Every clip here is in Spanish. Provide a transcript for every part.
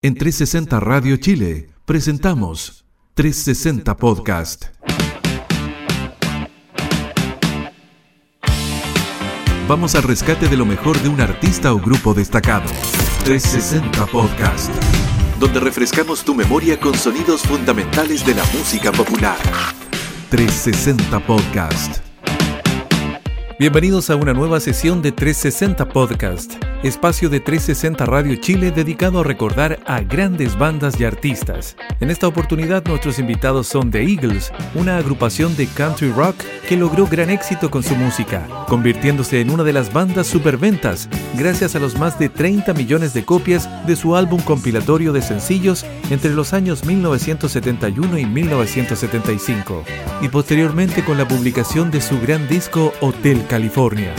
En 360 Radio Chile presentamos 360 Podcast. Vamos al rescate de lo mejor de un artista o grupo destacado. 360 Podcast. Donde refrescamos tu memoria con sonidos fundamentales de la música popular. 360 Podcast. Bienvenidos a una nueva sesión de 360 Podcast, espacio de 360 Radio Chile dedicado a recordar a grandes bandas y artistas. En esta oportunidad nuestros invitados son The Eagles, una agrupación de country rock que logró gran éxito con su música, convirtiéndose en una de las bandas superventas gracias a los más de 30 millones de copias de su álbum compilatorio de sencillos entre los años 1971 y 1975, y posteriormente con la publicación de su gran disco Hotel California.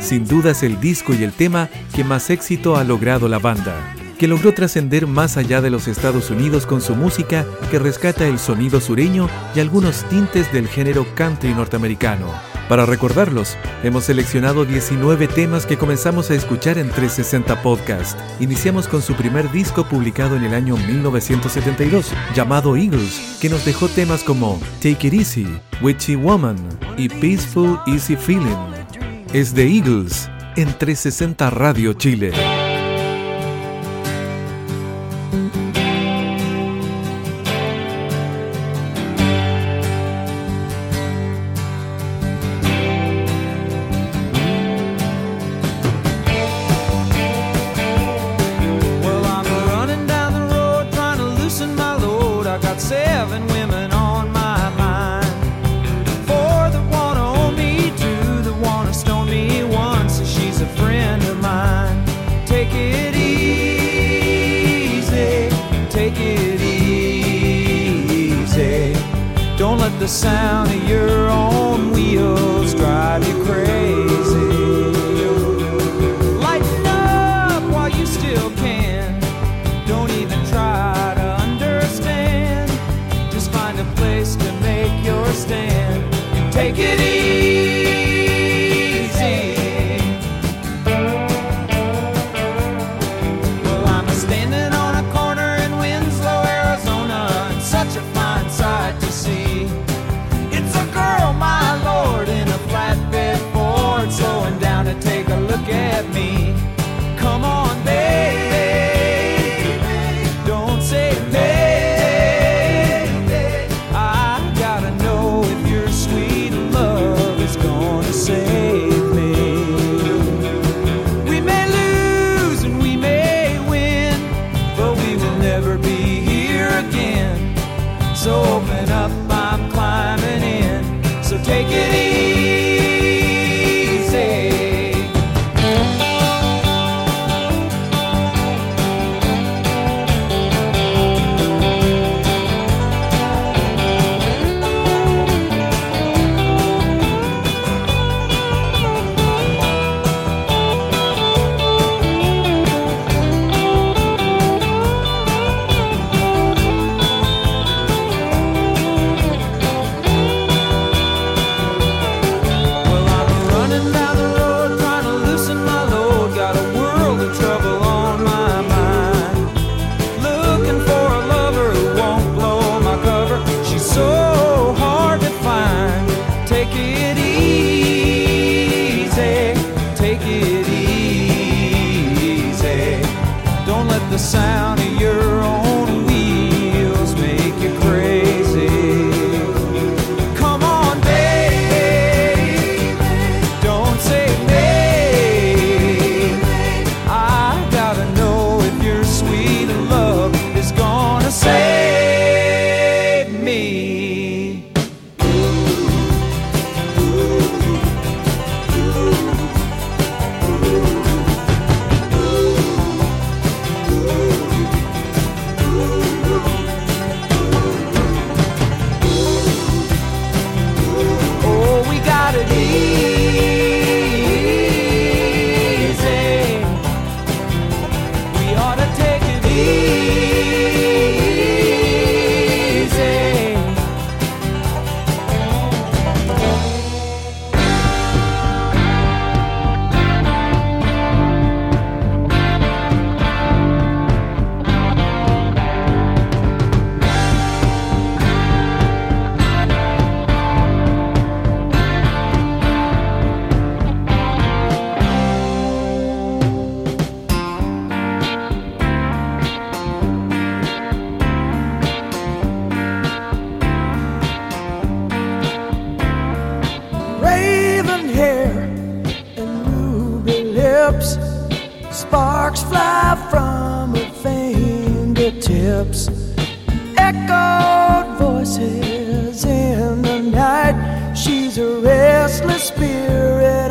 Sin duda es el disco y el tema que más éxito ha logrado la banda, que logró trascender más allá de los Estados Unidos con su música que rescata el sonido sureño y algunos tintes del género country norteamericano. Para recordarlos, hemos seleccionado 19 temas que comenzamos a escuchar en 360 Podcast. Iniciamos con su primer disco publicado en el año 1972, llamado Eagles, que nos dejó temas como Take It Easy, Witchy Woman y Peaceful Easy Feeling es de Eagles en 360 Radio Chile. lips. Sparks fly from her fingertips. Echoed voices in the night. She's a restless spirit.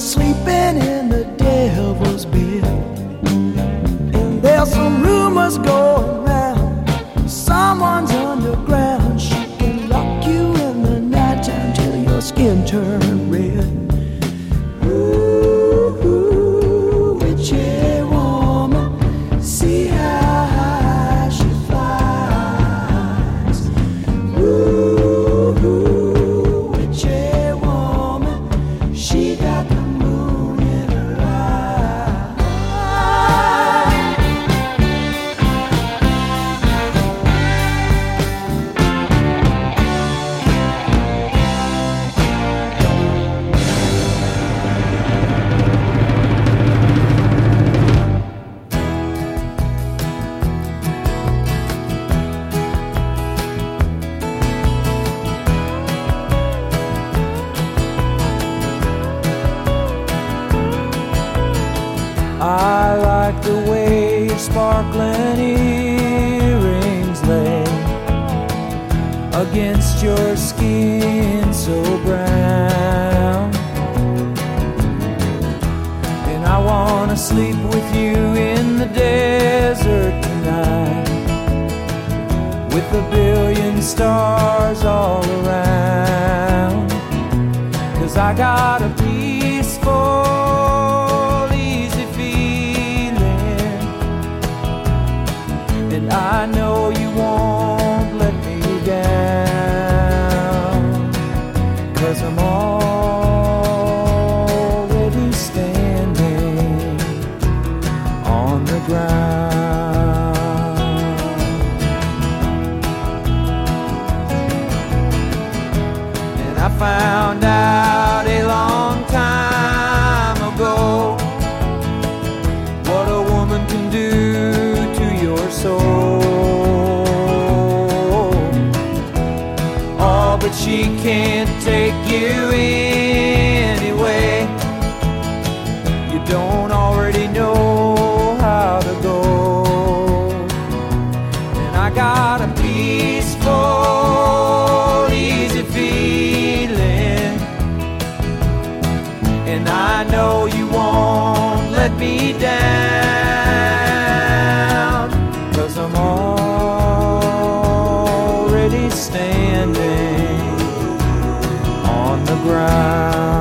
sleeping in. already standing on the ground.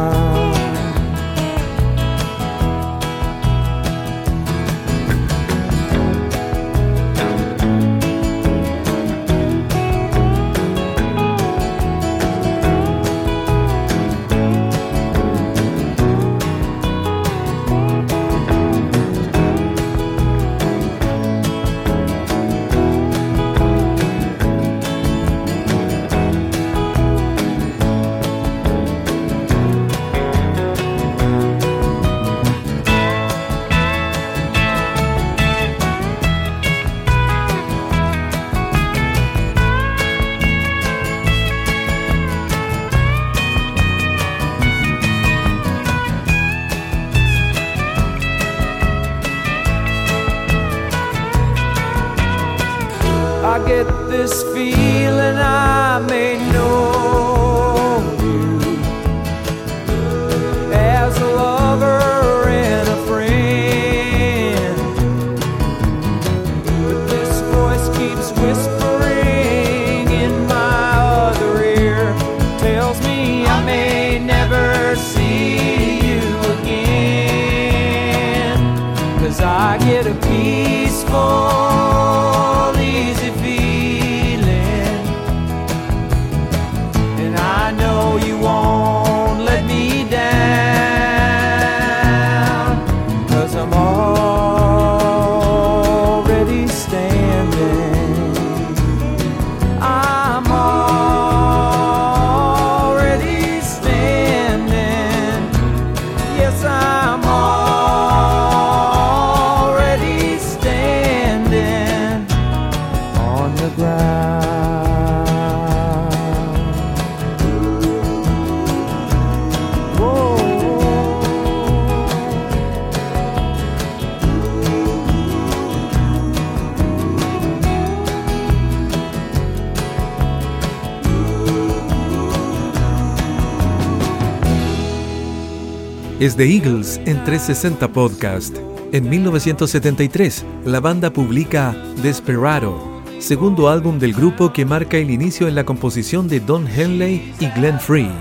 Es The Eagles en 360 Podcast. En 1973, la banda publica Desperado, segundo álbum del grupo que marca el inicio en la composición de Don Henley y Glenn Free,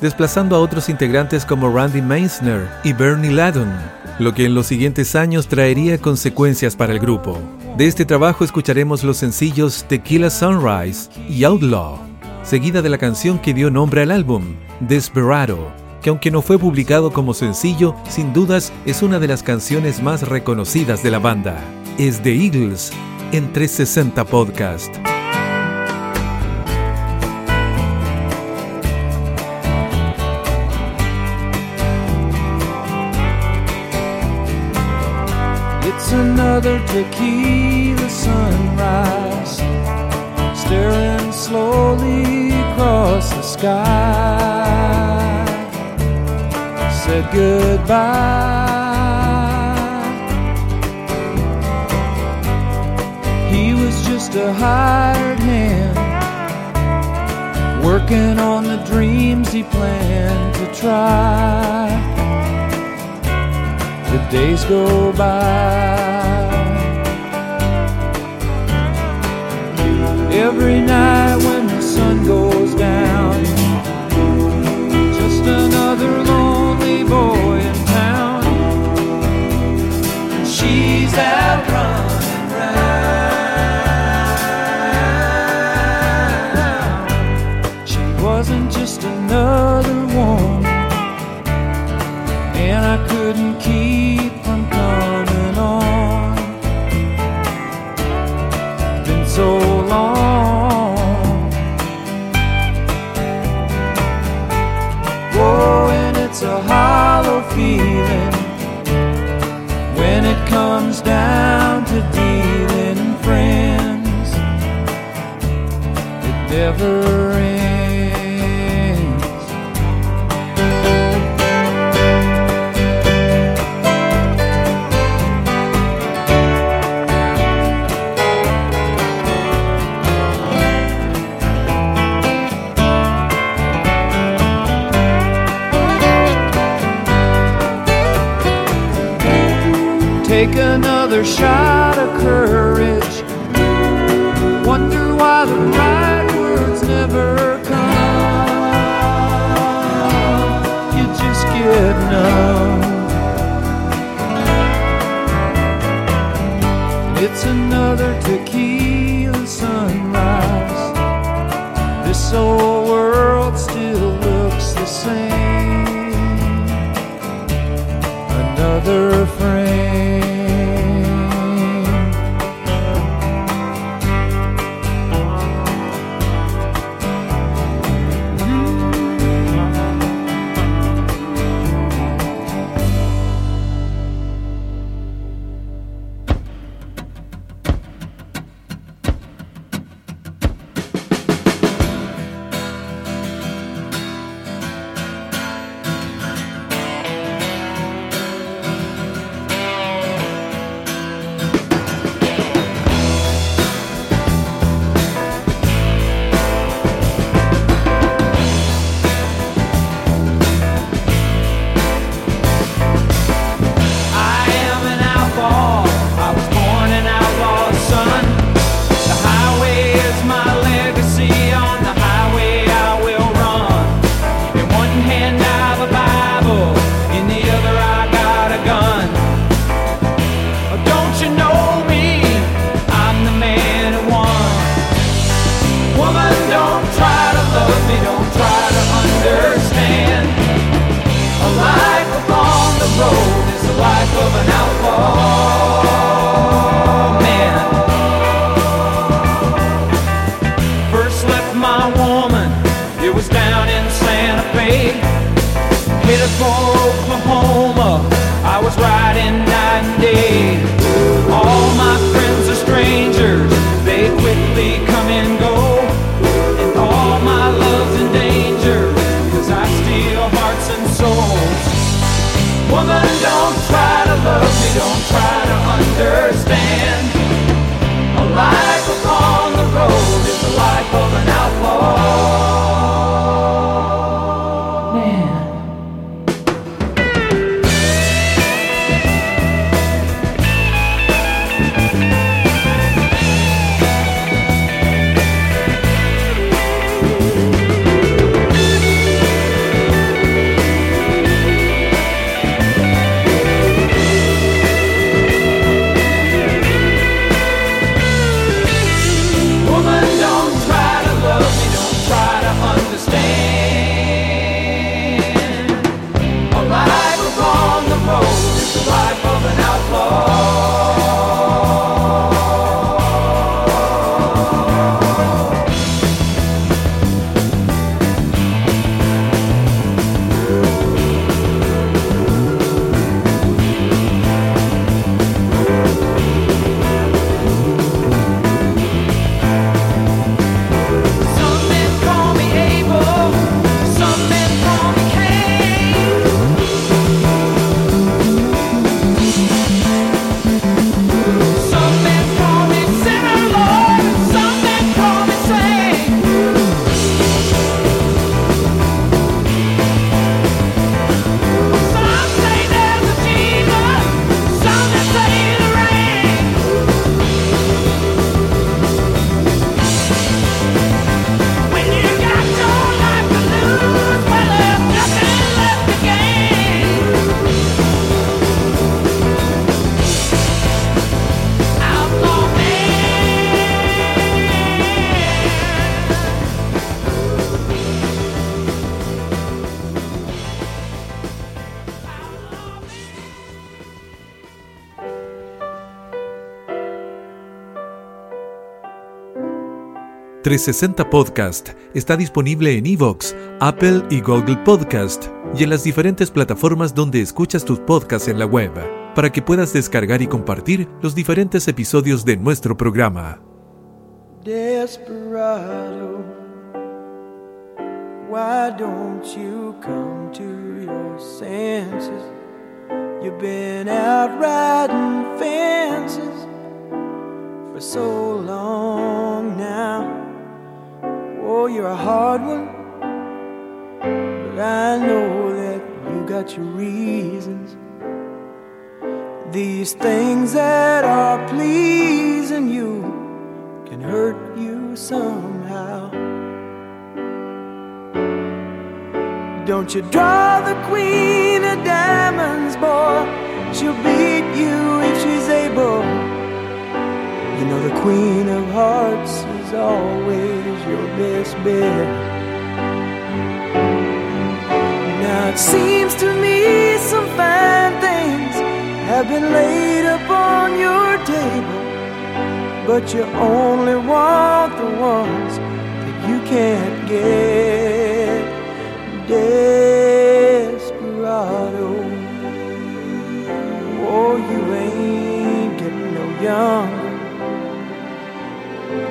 desplazando a otros integrantes como Randy Meisner y Bernie Ladon, lo que en los siguientes años traería consecuencias para el grupo. De este trabajo escucharemos los sencillos Tequila Sunrise y Outlaw, seguida de la canción que dio nombre al álbum, Desperado, que aunque no fue publicado como sencillo, sin dudas es una de las canciones más reconocidas de la banda. Es The Eagles en 360 Podcast. It's another tequila sunrise, staring slowly across the sky. Said goodbye. He was just a hired hand, working on the dreams he planned to try the days go by. Every night when the sun goes down, another woman and I couldn't keep from coming on. Been so long. Whoa, and it's a hollow feeling when it comes down to dealing friends. It never shot of courage. Wonder why the right words never come. You just get numb. It's another tequila sunrise. This old world still looks the same. Another frame. 360 Podcast está disponible en Evox, Apple y Google Podcast y en las diferentes plataformas donde escuchas tus podcasts en la web, para que puedas descargar y compartir los diferentes episodios de nuestro programa. Desperado, why don't you come to your senses? You've been out riding fences for so long now. Oh, you're a hard one, but I know that you got your reasons. These things that are pleasing you can hurt you somehow. Don't you draw the queen of diamonds, boy. She'll beat you if she's able. You know the queen of hearts is always your best. Now it seems to me some fine things have been laid upon your table, but you only want the ones that you can't get. Desperado, oh, you ain't getting no younger.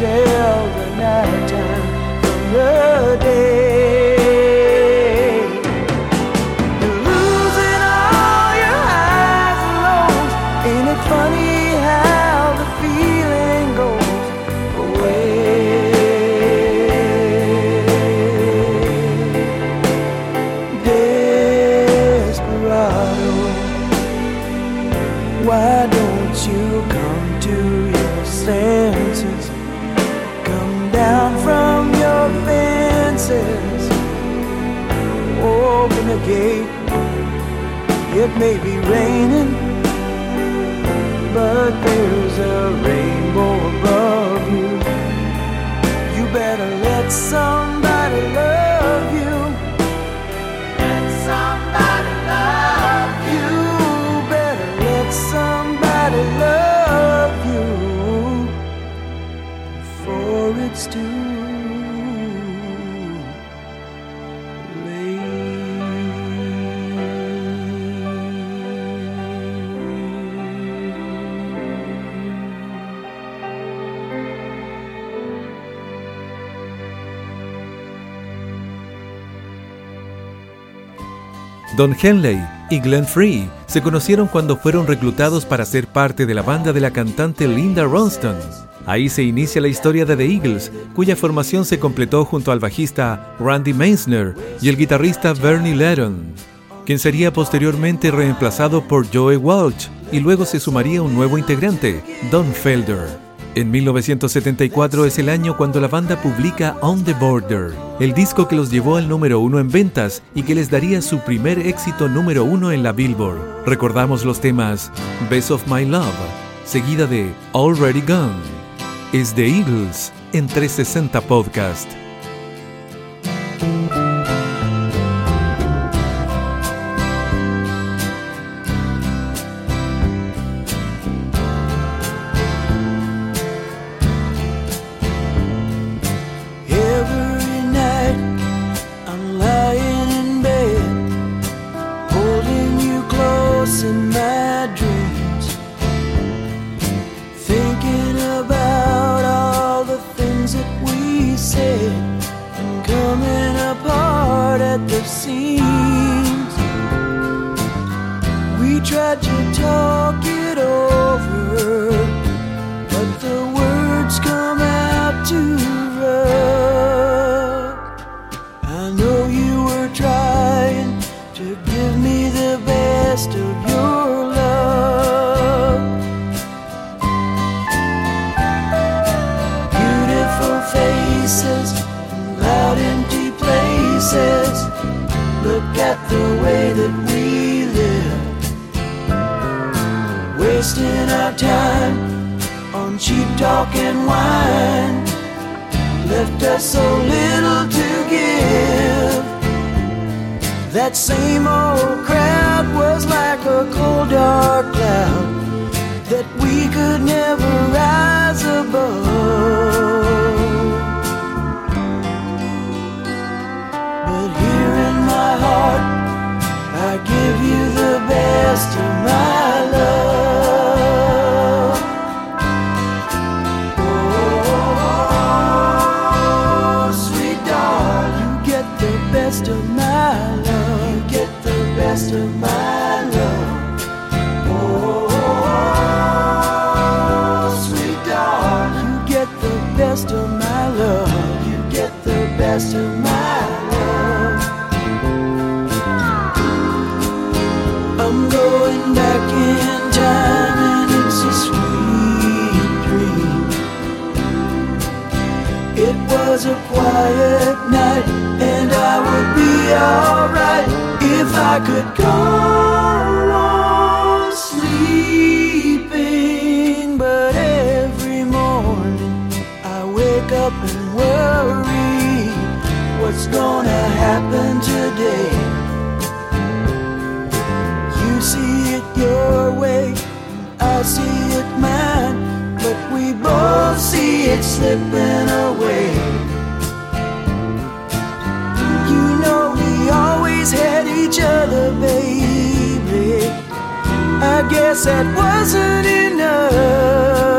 tell the nighttime from the day. Don Henley y Glenn Free se conocieron cuando fueron reclutados para ser parte de la banda de la cantante Linda Ronstadt. Ahí se inicia la historia de The Eagles, cuya formación se completó junto al bajista Randy Meisner y el guitarrista Bernie Ledon, quien sería posteriormente reemplazado por Joe Walsh y luego se sumaría un nuevo integrante, Don Felder. En 1974 es el año cuando la banda publica On the Border, el disco que los llevó al número uno en ventas y que les daría su primer éxito número uno en la Billboard. Recordamos los temas Best of My Love, seguida de Already Gone. Es The Eagles en 360 Podcast. I guess that wasn't enough.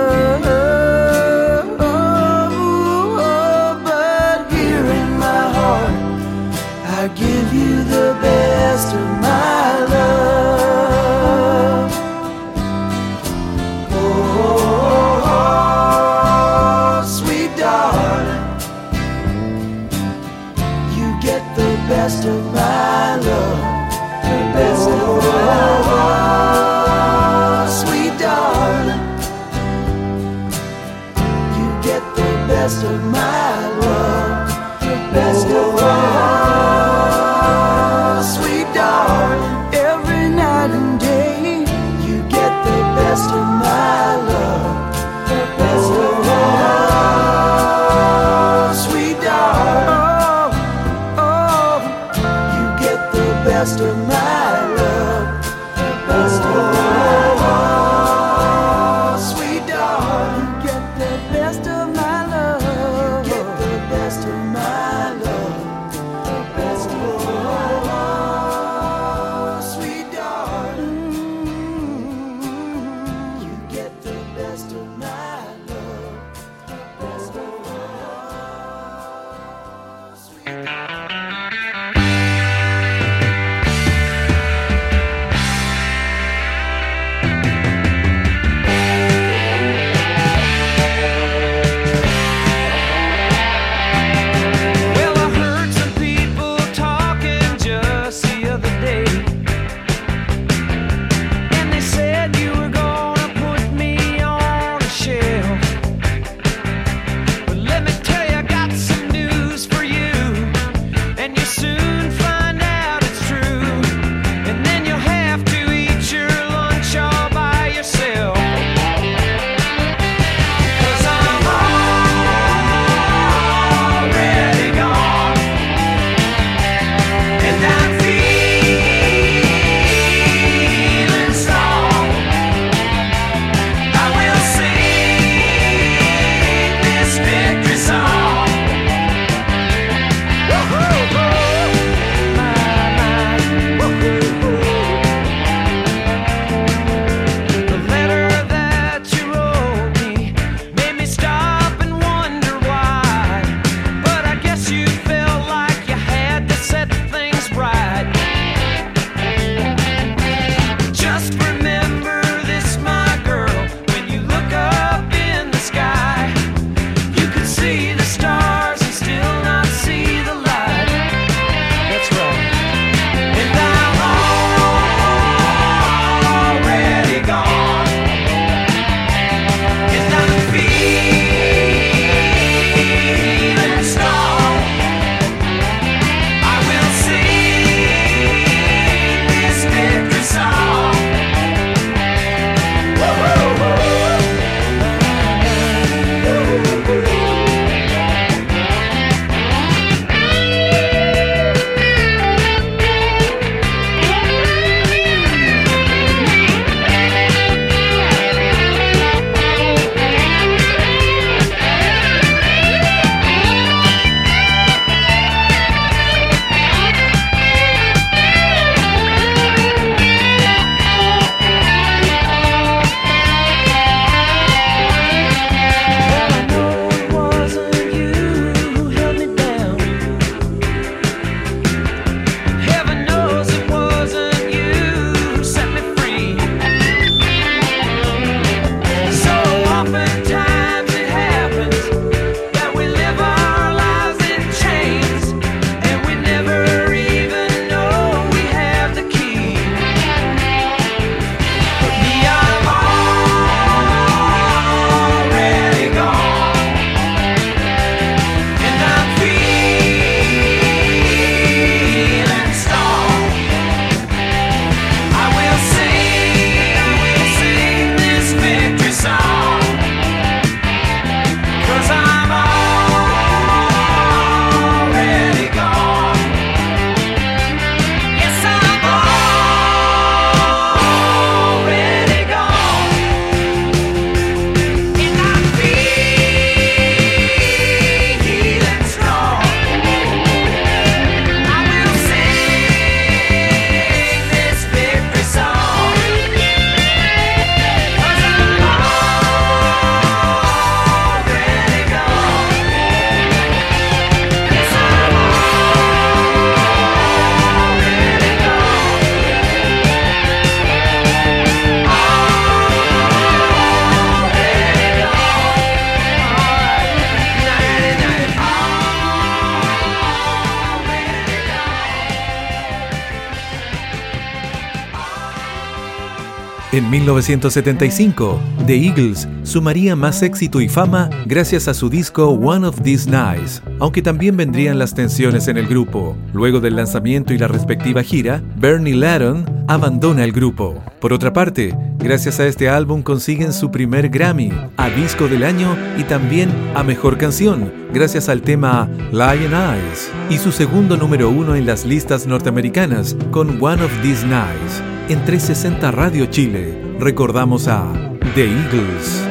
En 1975, The Eagles sumaría más éxito y fama gracias a su disco One of These Nights, aunque también vendrían las tensiones en el grupo. Luego del lanzamiento y la respectiva gira, Bernie Ladon abandona el grupo. Por otra parte, gracias a este álbum consiguen su primer Grammy, a Disco del Año y también a Mejor Canción, gracias al tema Lion Eyes, y su segundo número uno en las listas norteamericanas con One of These Nights. En 360 Radio Chile recordamos a The Eagles.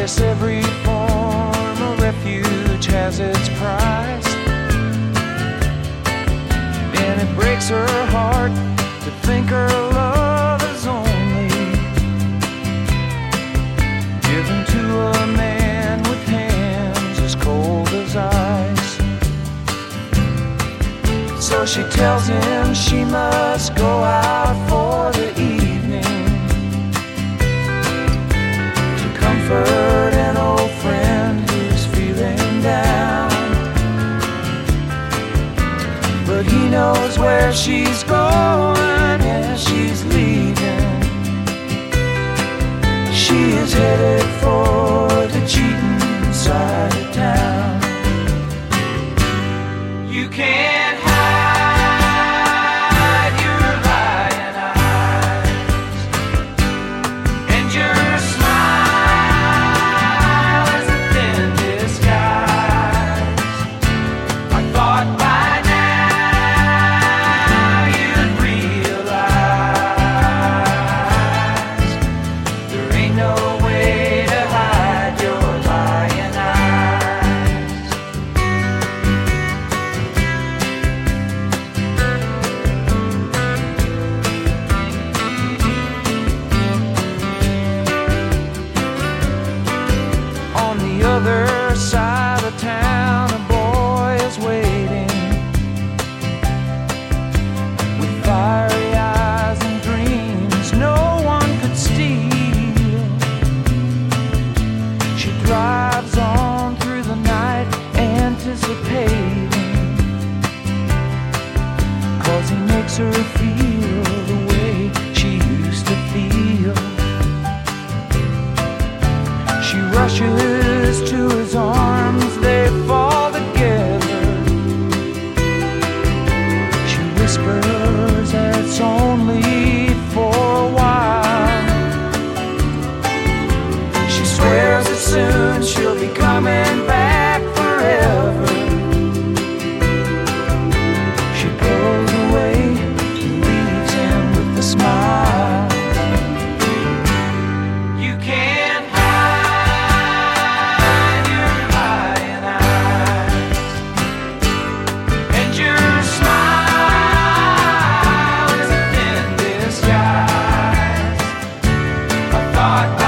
guess every form of refuge has its price. And it breaks her heart to think her love is only given to a man with hands as cold as ice. So she tells him she must go out for the evening. comfort where she's going, yeah, she's leaving. She is headed for. God.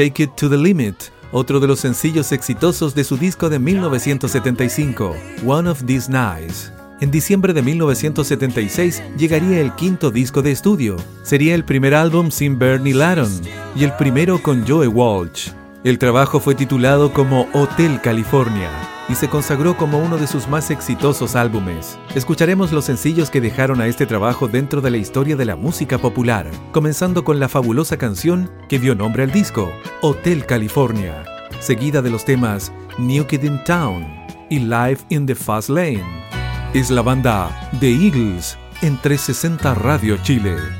Take It to the Limit, otro de los sencillos exitosos de su disco de 1975, One of These Nights. En diciembre de 1976 llegaría el quinto disco de estudio. Sería el primer álbum sin Bernie Laron y el primero con Joe Walsh. El trabajo fue titulado como Hotel California y se consagró como uno de sus más exitosos álbumes. Escucharemos los sencillos que dejaron a este trabajo dentro de la historia de la música popular, comenzando con la fabulosa canción que dio nombre al disco, Hotel California, seguida de los temas New Kid in Town y Live in the Fast Lane. Es la banda The Eagles en 360 Radio Chile.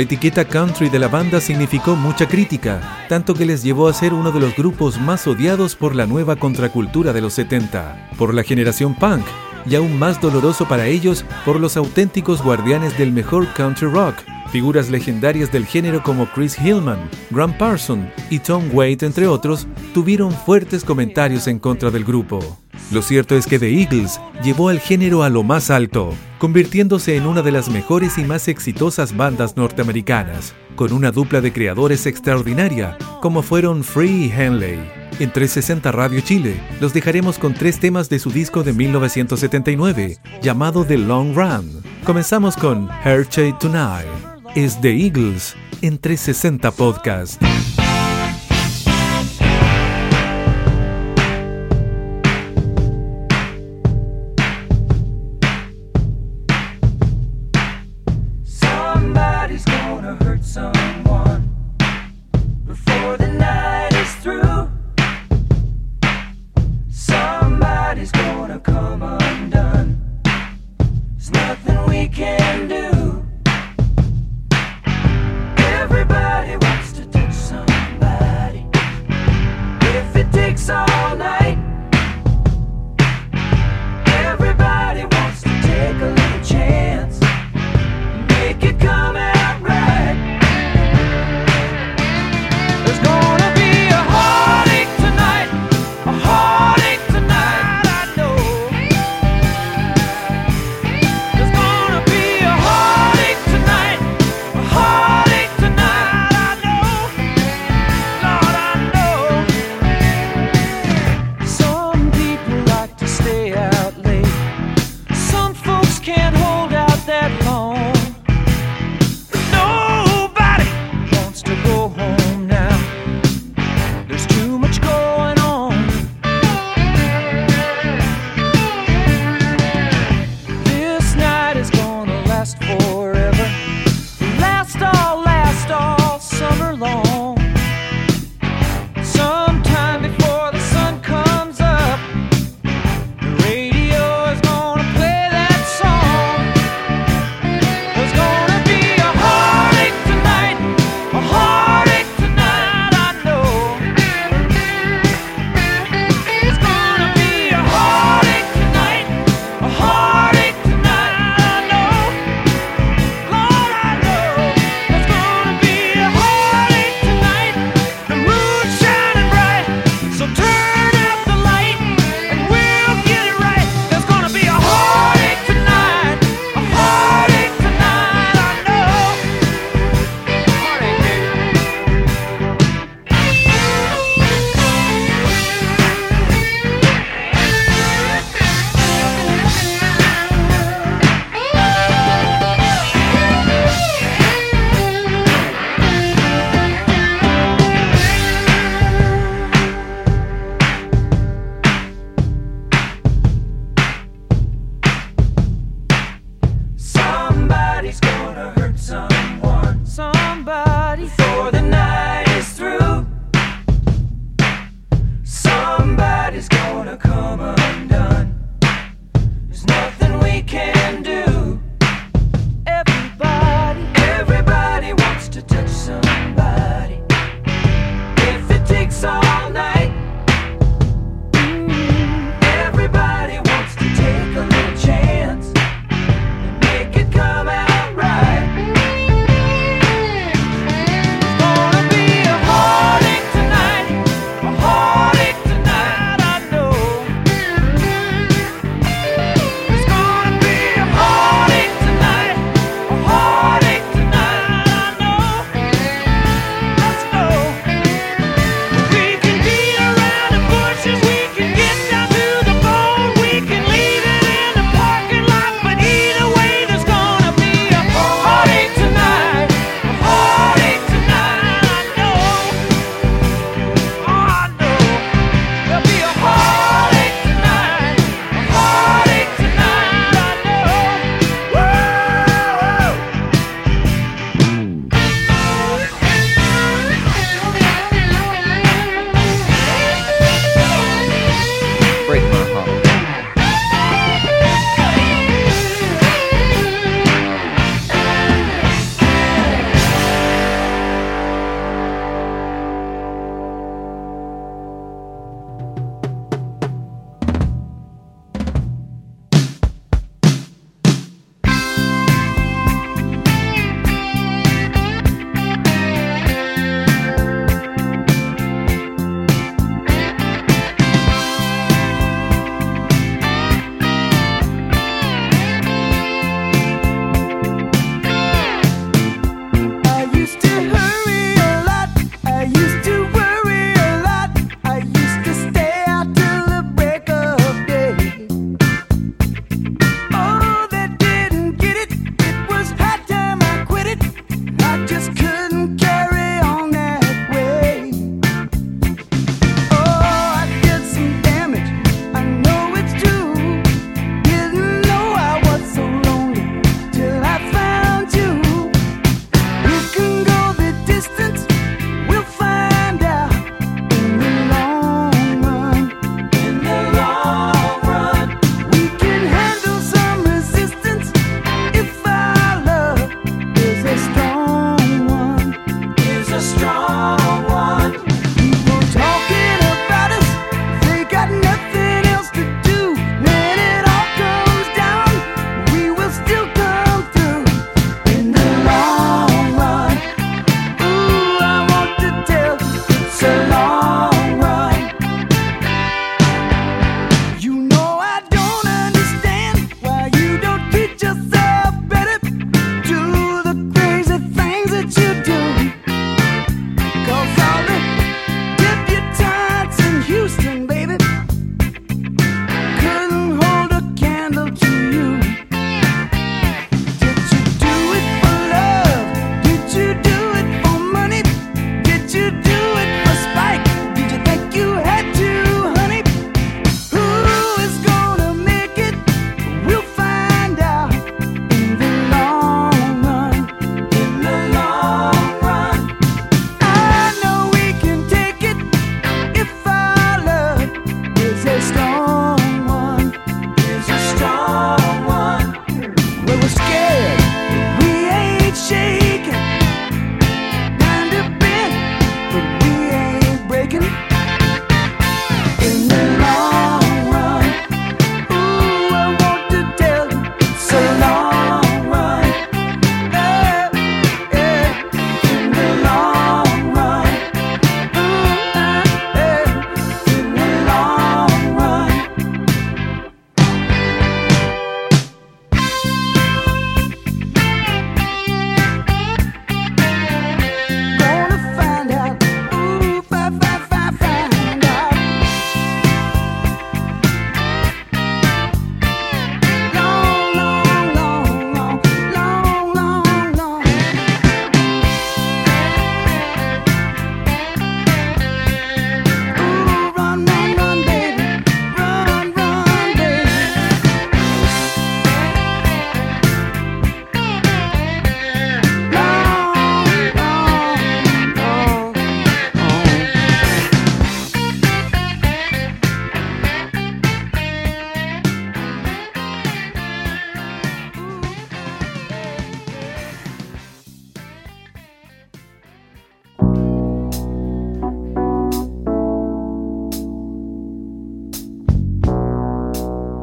La etiqueta country de la banda significó mucha crítica, tanto que les llevó a ser uno de los grupos más odiados por la nueva contracultura de los 70, por la generación punk, y aún más doloroso para ellos por los auténticos guardianes del mejor country rock, figuras legendarias del género como Chris Hillman, Graham Parson y Tom Waite, entre otros, tuvieron fuertes comentarios en contra del grupo. Lo cierto es que The Eagles llevó al género a lo más alto, convirtiéndose en una de las mejores y más exitosas bandas norteamericanas, con una dupla de creadores extraordinaria, como fueron Free y Henley. En 360 Radio Chile los dejaremos con tres temas de su disco de 1979, llamado The Long Run. Comenzamos con Shade Tonight. Es The Eagles en 360 Podcast.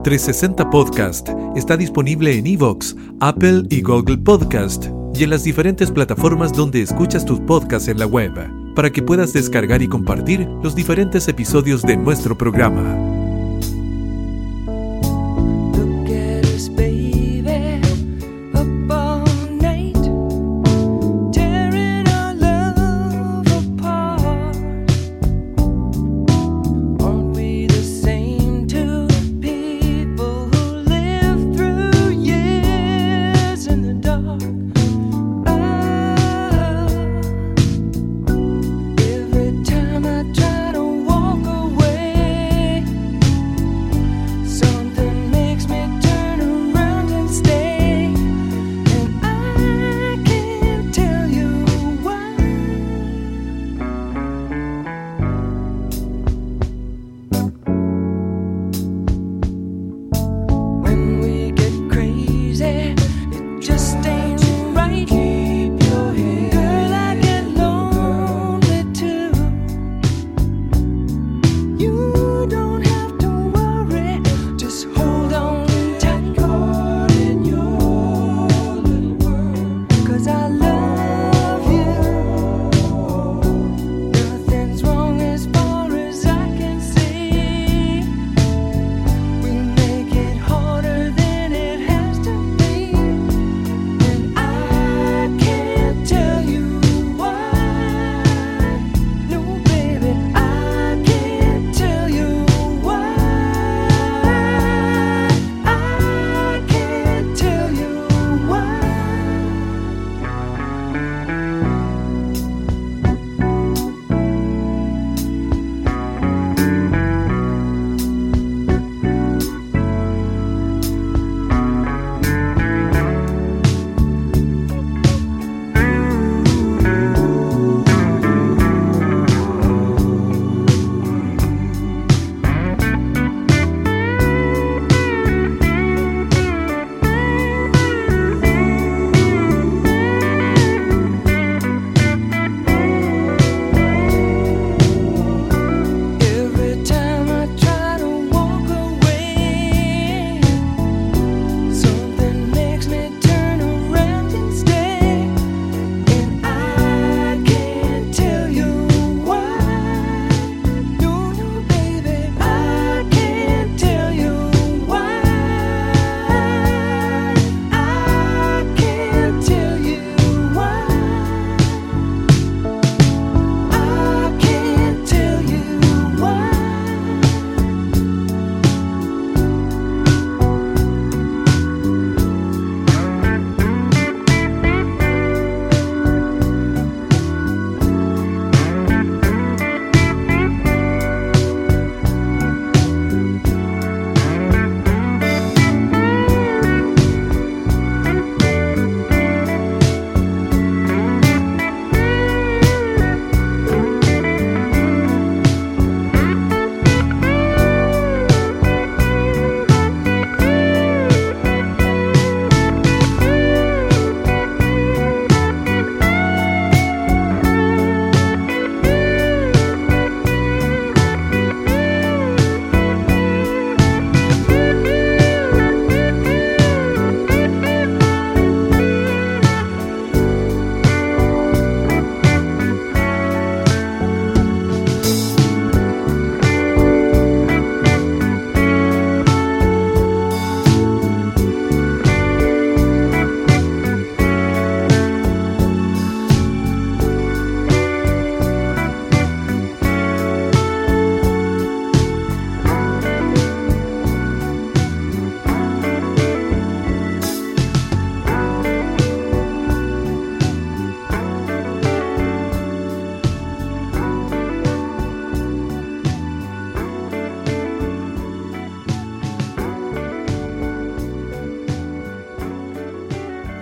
360 Podcast está disponible en Evox, Apple y Google Podcast y en las diferentes plataformas donde escuchas tus podcasts en la web, para que puedas descargar y compartir los diferentes episodios de nuestro programa.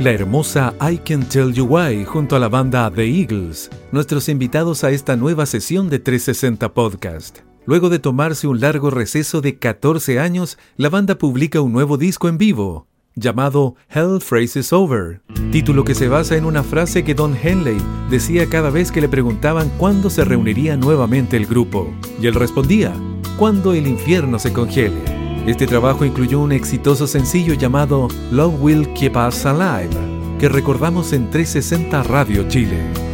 La hermosa I Can Tell You Why junto a la banda The Eagles, nuestros invitados a esta nueva sesión de 360 Podcast. Luego de tomarse un largo receso de 14 años, la banda publica un nuevo disco en vivo, llamado Hell Phrases Over, título que se basa en una frase que Don Henley decía cada vez que le preguntaban cuándo se reuniría nuevamente el grupo, y él respondía, cuando el infierno se congele. Este trabajo incluyó un exitoso sencillo llamado Love Will Keep Us Alive, que recordamos en 360 Radio Chile.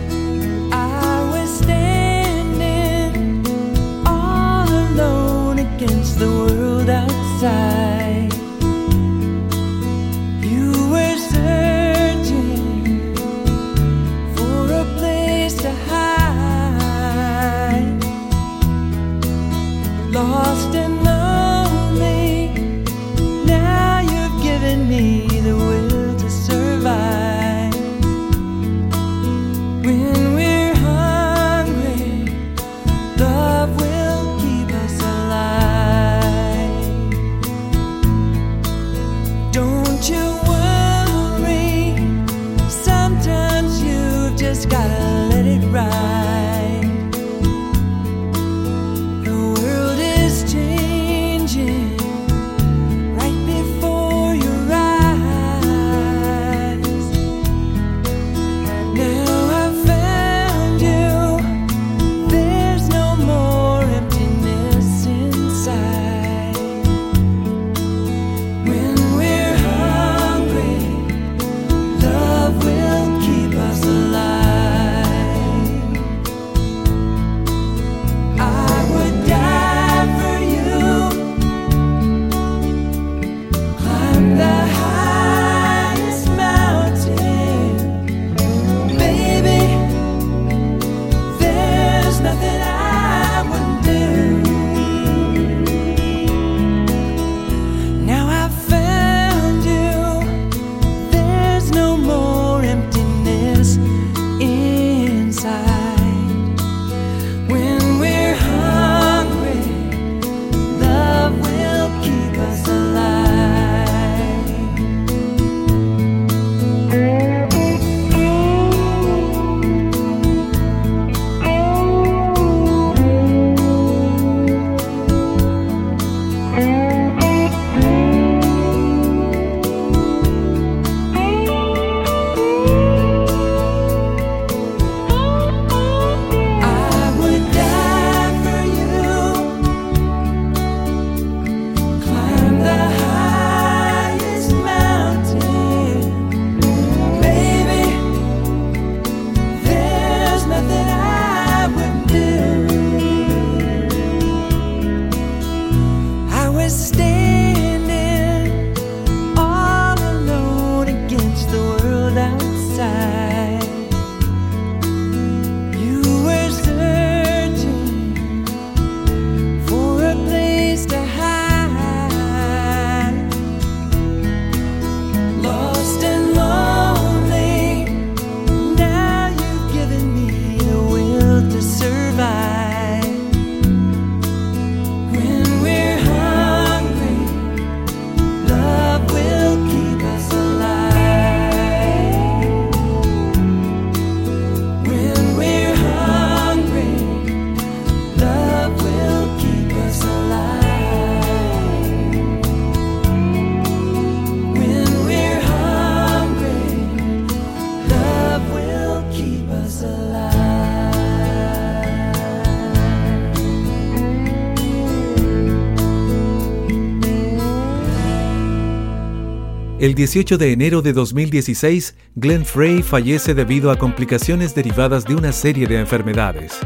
El 18 de enero de 2016, Glenn Frey fallece debido a complicaciones derivadas de una serie de enfermedades.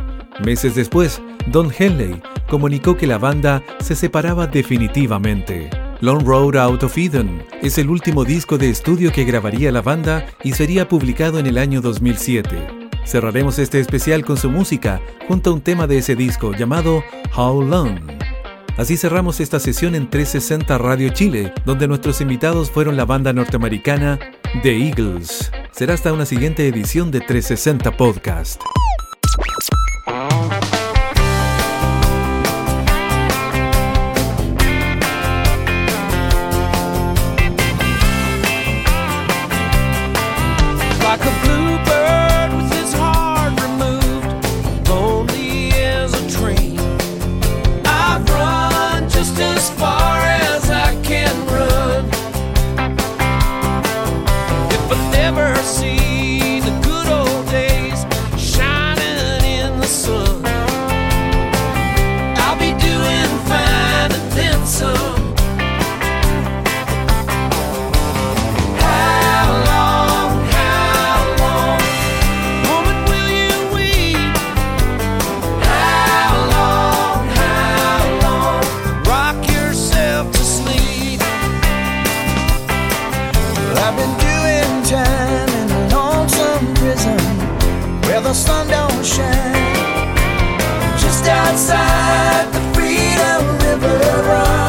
Meses después, Don Henley comunicó que la banda se separaba definitivamente. Long Road Out of Eden es el último disco de estudio que grabaría la banda y sería publicado en el año 2007. Cerraremos este especial con su música junto a un tema de ese disco llamado How Long. Así cerramos esta sesión en 360 Radio Chile, donde nuestros invitados fueron la banda norteamericana The Eagles. Será hasta una siguiente edición de 360 Podcast. where the sun don't shine. Just outside the Freedom River runs.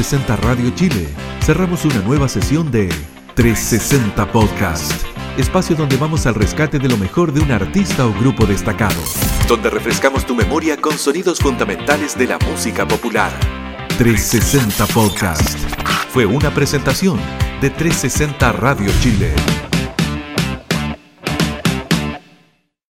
360 Radio Chile, cerramos una nueva sesión de 360 Podcast, espacio donde vamos al rescate de lo mejor de un artista o grupo destacado, donde refrescamos tu memoria con sonidos fundamentales de la música popular. 360 Podcast fue una presentación de 360 Radio Chile.